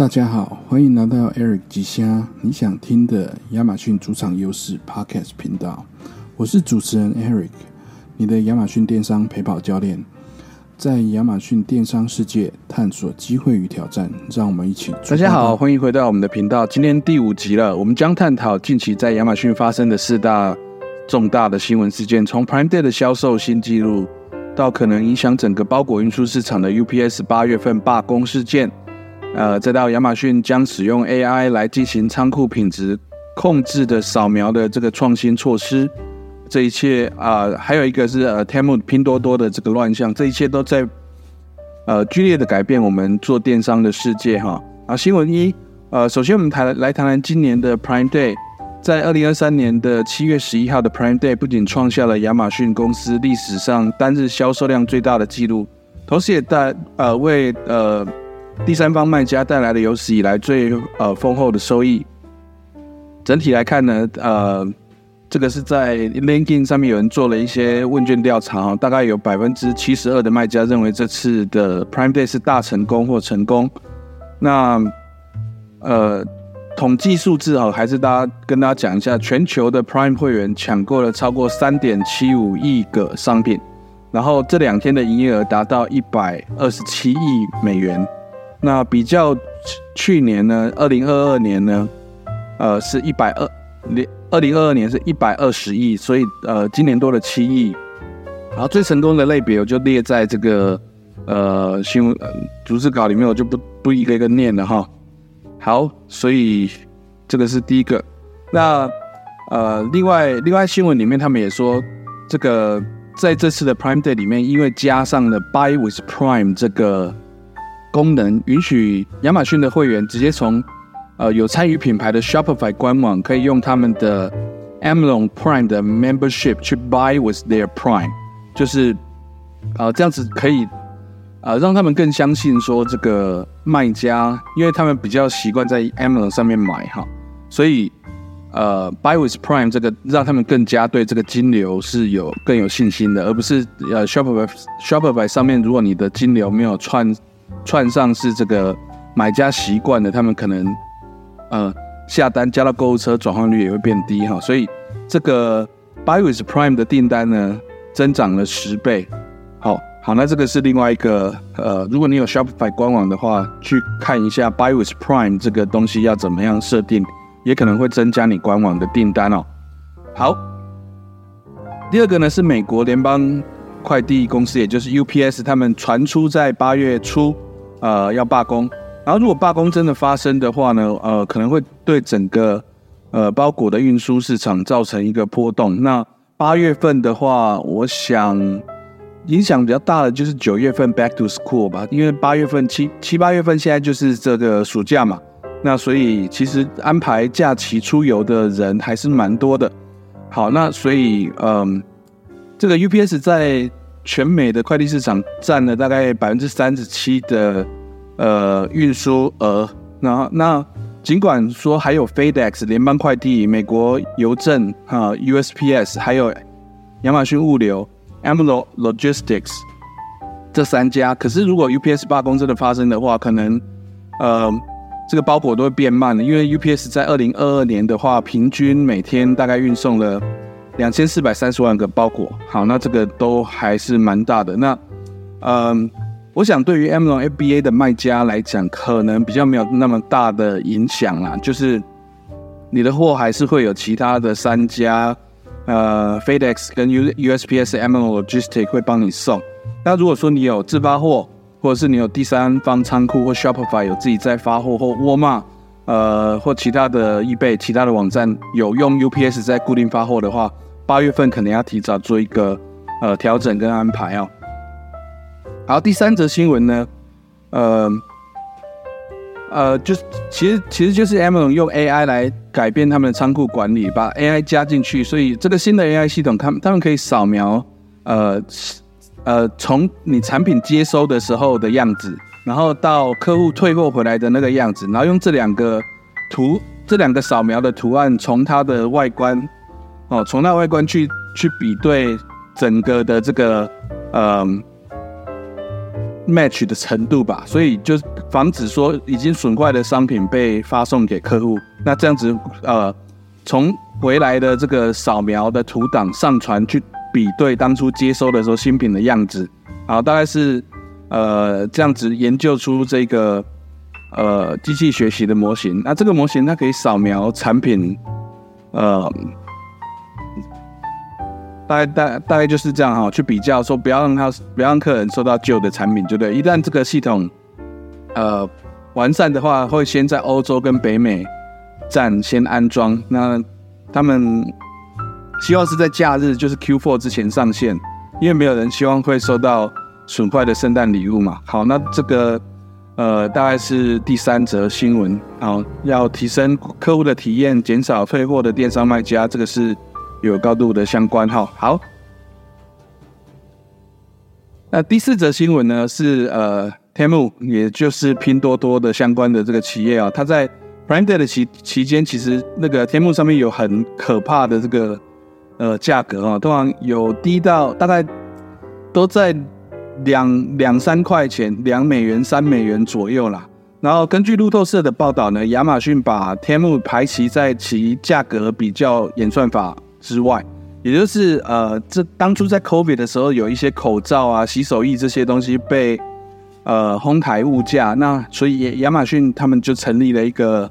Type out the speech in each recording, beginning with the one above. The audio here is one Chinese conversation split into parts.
大家好，欢迎来到 Eric 吉虾你想听的亚马逊主场优势 Podcast 频道。我是主持人 Eric，你的亚马逊电商陪跑教练，在亚马逊电商世界探索机会与挑战，让我们一起。大家好，欢迎回到我们的频道。今天第五集了，我们将探讨近期在亚马逊发生的四大重大的新闻事件，从 Prime Day 的销售新纪录，到可能影响整个包裹运输市场的 UPS 八月份罢工事件。呃，再到亚马逊将使用 AI 来进行仓库品质控制的扫描的这个创新措施，这一切啊，还有一个是呃，Temu 拼多多的这个乱象，这一切都在呃剧烈的改变我们做电商的世界哈。啊，新闻一，呃，首先我们谈来谈谈今年的 Prime Day，在二零二三年的七月十一号的 Prime Day 不仅创下了亚马逊公司历史上单日销售量最大的记录，同时也带呃为呃。第三方卖家带来了有史以来最呃丰厚的收益。整体来看呢，呃，这个是在 LinkedIn 上面有人做了一些问卷调查，大概有百分之七十二的卖家认为这次的 Prime Day 是大成功或成功。那呃，统计数字啊，还是大家跟大家讲一下，全球的 Prime 会员抢购了超过三点七五亿个商品，然后这两天的营业额达到一百二十七亿美元。那比较去年呢，二零二二年呢，呃，是一百二，零二零二二年是一百二十亿，所以呃，今年多了七亿。然后最成功的类别我就列在这个呃新闻逐字稿里面，我就不不一个一个念了哈。好，所以这个是第一个。那呃，另外另外新闻里面他们也说，这个在这次的 Prime Day 里面，因为加上了 Buy with Prime 这个。功能允许亚马逊的会员直接从呃有参与品牌的 Shopify 官网，可以用他们的 Amazon Prime 的 Membership 去 Buy with their Prime，就是呃这样子可以呃让他们更相信说这个卖家，因为他们比较习惯在 Amazon 上面买哈，所以呃 Buy with Prime 这个让他们更加对这个金流是有更有信心的，而不是呃 Shopify Shopify 上面如果你的金流没有串。串上是这个买家习惯的，他们可能呃下单加到购物车转换率也会变低哈，所以这个 Buy with Prime 的订单呢增长了十倍。好好，那这个是另外一个呃，如果你有 Shopify 官网的话，去看一下 Buy with Prime 这个东西要怎么样设定，也可能会增加你官网的订单哦。好，第二个呢是美国联邦快递公司，也就是 UPS，他们传出在八月初。呃，要罢工，然后如果罢工真的发生的话呢，呃，可能会对整个呃包裹的运输市场造成一个波动。那八月份的话，我想影响比较大的就是九月份 Back to School 吧，因为八月份七七八月份现在就是这个暑假嘛，那所以其实安排假期出游的人还是蛮多的。好，那所以嗯，这个 UPS 在。全美的快递市场占了大概百分之三十七的呃运输额，那那尽管说还有 FedEx 联邦快递、美国邮政哈 USPS，还有亚马逊物流 a m a z o Logistics 这三家，可是如果 UPS 罢工真的发生的话，可能呃这个包裹都会变慢了，因为 UPS 在二零二二年的话，平均每天大概运送了。两千四百三十万个包裹，好，那这个都还是蛮大的。那，嗯，我想对于 Amazon FBA 的卖家来讲，可能比较没有那么大的影响啦。就是你的货还是会有其他的三家，呃，FedEx 跟 U USPS Amazon Logistic 会帮你送。那如果说你有自发货，或者是你有第三方仓库或 Shopify 有自己在发货，或沃尔玛，呃，或其他的易贝、其他的网站有用 UPS 在固定发货的话。八月份可能要提早做一个呃调整跟安排哦。好，第三则新闻呢，呃呃，就是其实其实就是 Amazon 用 AI 来改变他们的仓库管理，把 AI 加进去，所以这个新的 AI 系统，他们他们可以扫描呃呃从你产品接收的时候的样子，然后到客户退货回来的那个样子，然后用这两个图这两个扫描的图案，从它的外观。哦，从那外观去去比对整个的这个呃 match 的程度吧，所以就防止说已经损坏的商品被发送给客户。那这样子，呃，从回来的这个扫描的图档上传去比对当初接收的时候新品的样子，好，大概是呃这样子研究出这个呃机器学习的模型。那这个模型它可以扫描产品，呃。大概大大概就是这样哈，去比较说不要让他不要让客人收到旧的产品，对不对？一旦这个系统呃完善的话，会先在欧洲跟北美站先安装。那他们希望是在假日，就是 Q4 之前上线，因为没有人希望会收到损坏的圣诞礼物嘛。好，那这个呃大概是第三则新闻，好，要提升客户的体验，减少退货的电商卖家，这个是。有高度的相关哈，好。那第四则新闻呢是呃，Temu，也就是拼多多的相关的这个企业啊，它在 Prime Day 的期期间，其实那个 Temu 上面有很可怕的这个呃价格啊，通常有低到大概都在两两三块钱，两美元、三美元左右啦。然后根据路透社的报道呢，亚马逊把 Temu 排齐在其价格比较演算法。之外，也就是呃，这当初在 COVID 的时候，有一些口罩啊、洗手液这些东西被呃哄抬物价，那所以亚马逊他们就成立了一个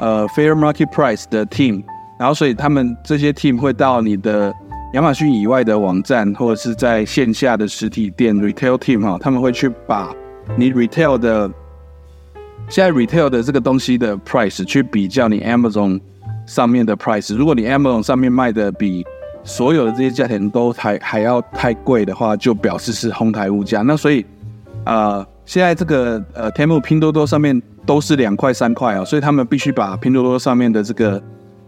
呃 Fair Market Price 的 team，然后所以他们这些 team 会到你的亚马逊以外的网站或者是在线下的实体店 retail team 哈，他们会去把你 retail 的现在 retail 的这个东西的 price 去比较你 Amazon。上面的 price，如果你 Amazon 上面卖的比所有的这些价钱都还还要太贵的话，就表示是哄抬物价。那所以，呃，现在这个呃 Temu 拼多多上面都是两块三块啊，所以他们必须把拼多多上面的这个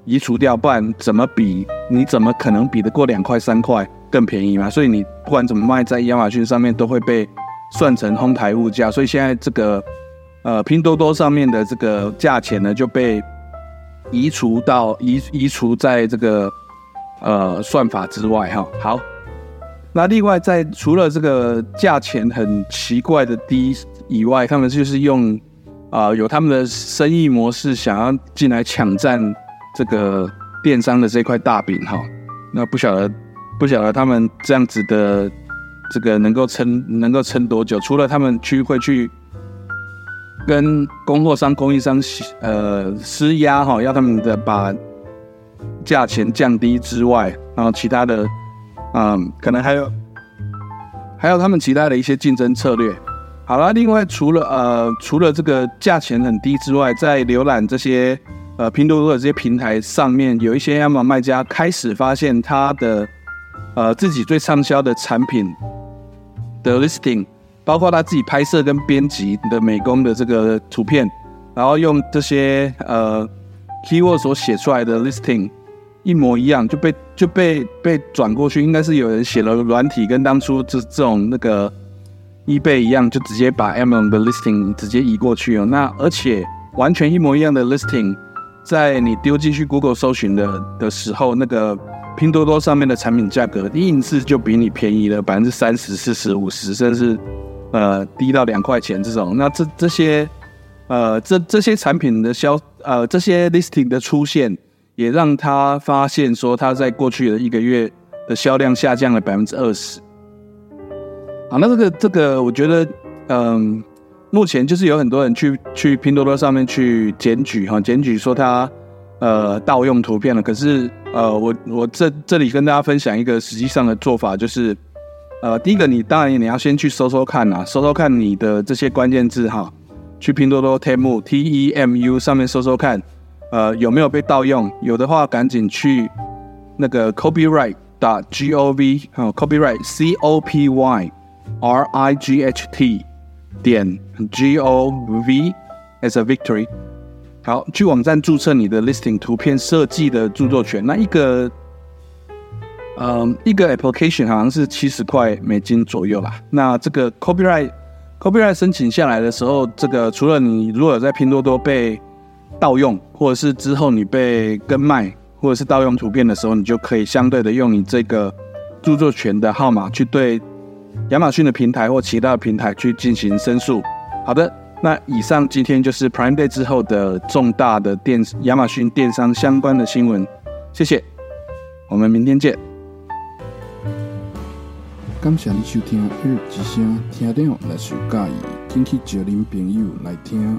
移除掉，不然怎么比？你怎么可能比得过两块三块更便宜嘛？所以你不管怎么卖，在亚马逊上面都会被算成哄抬物价。所以现在这个呃拼多多上面的这个价钱呢就被。移除到移移除在这个呃算法之外哈，好，那另外在除了这个价钱很奇怪的低以外，他们就是用啊有他们的生意模式，想要进来抢占这个电商的这块大饼哈。那不晓得不晓得他们这样子的这个能够撑能够撑多久？除了他们去会去。跟供货商、供应商呃施压哈，要他们的把价钱降低之外，然后其他的，嗯，可能还有还有他们其他的一些竞争策略。好了，另外除了呃除了这个价钱很低之外，在浏览这些呃拼多多的这些平台上面，有一些亚马卖家开始发现他的呃自己最畅销的产品的 listing。包括他自己拍摄跟编辑的美工的这个图片，然后用这些呃 keyword 所写出来的 listing 一模一样，就被就被被转过去，应该是有人写了软体，跟当初这这种那个 eBay 一样，就直接把 Amazon 的 listing 直接移过去哦。那而且完全一模一样的 listing，在你丢进去 Google 搜寻的的时候，那个拼多多上面的产品价格硬是就比你便宜了百分之三十、四十、五十，甚至。呃，低到两块钱这种，那这这些，呃，这这些产品的销，呃，这些 listing 的出现，也让他发现说，他在过去的一个月的销量下降了百分之二十。好，那这个这个，我觉得，嗯，目前就是有很多人去去拼多多上面去检举哈，检举说他呃盗用图片了。可是，呃，我我这这里跟大家分享一个实际上的做法，就是。呃，第一个，你当然你要先去搜搜看呐，搜搜看你的这些关键字哈，去拼多多 Temu T E M U 上面搜搜看，呃，有没有被盗用？有的话，赶紧去那个 copyright 打 G O V 哈，copyright C O P Y R I G H T 点 G O V as a victory，好，去网站注册你的 listing 图片设计的著作权，那一个。嗯一个 application 好像是七十块美金左右吧那这个 copyright copyright 申请下来的时候这个除了你如果在拼多多被盗用或者是之后你被跟卖或者是盗用图片的时候你就可以相对的用你这个著作权的号码去对亚马逊的平台或其他的平台去进行申诉。好的那以上今天就是 prime day 之后的重大的电亚马逊电商相关的新闻谢谢我们明天见。感谢你收听《日之声》，听众来收介意，请去招恁朋友来听。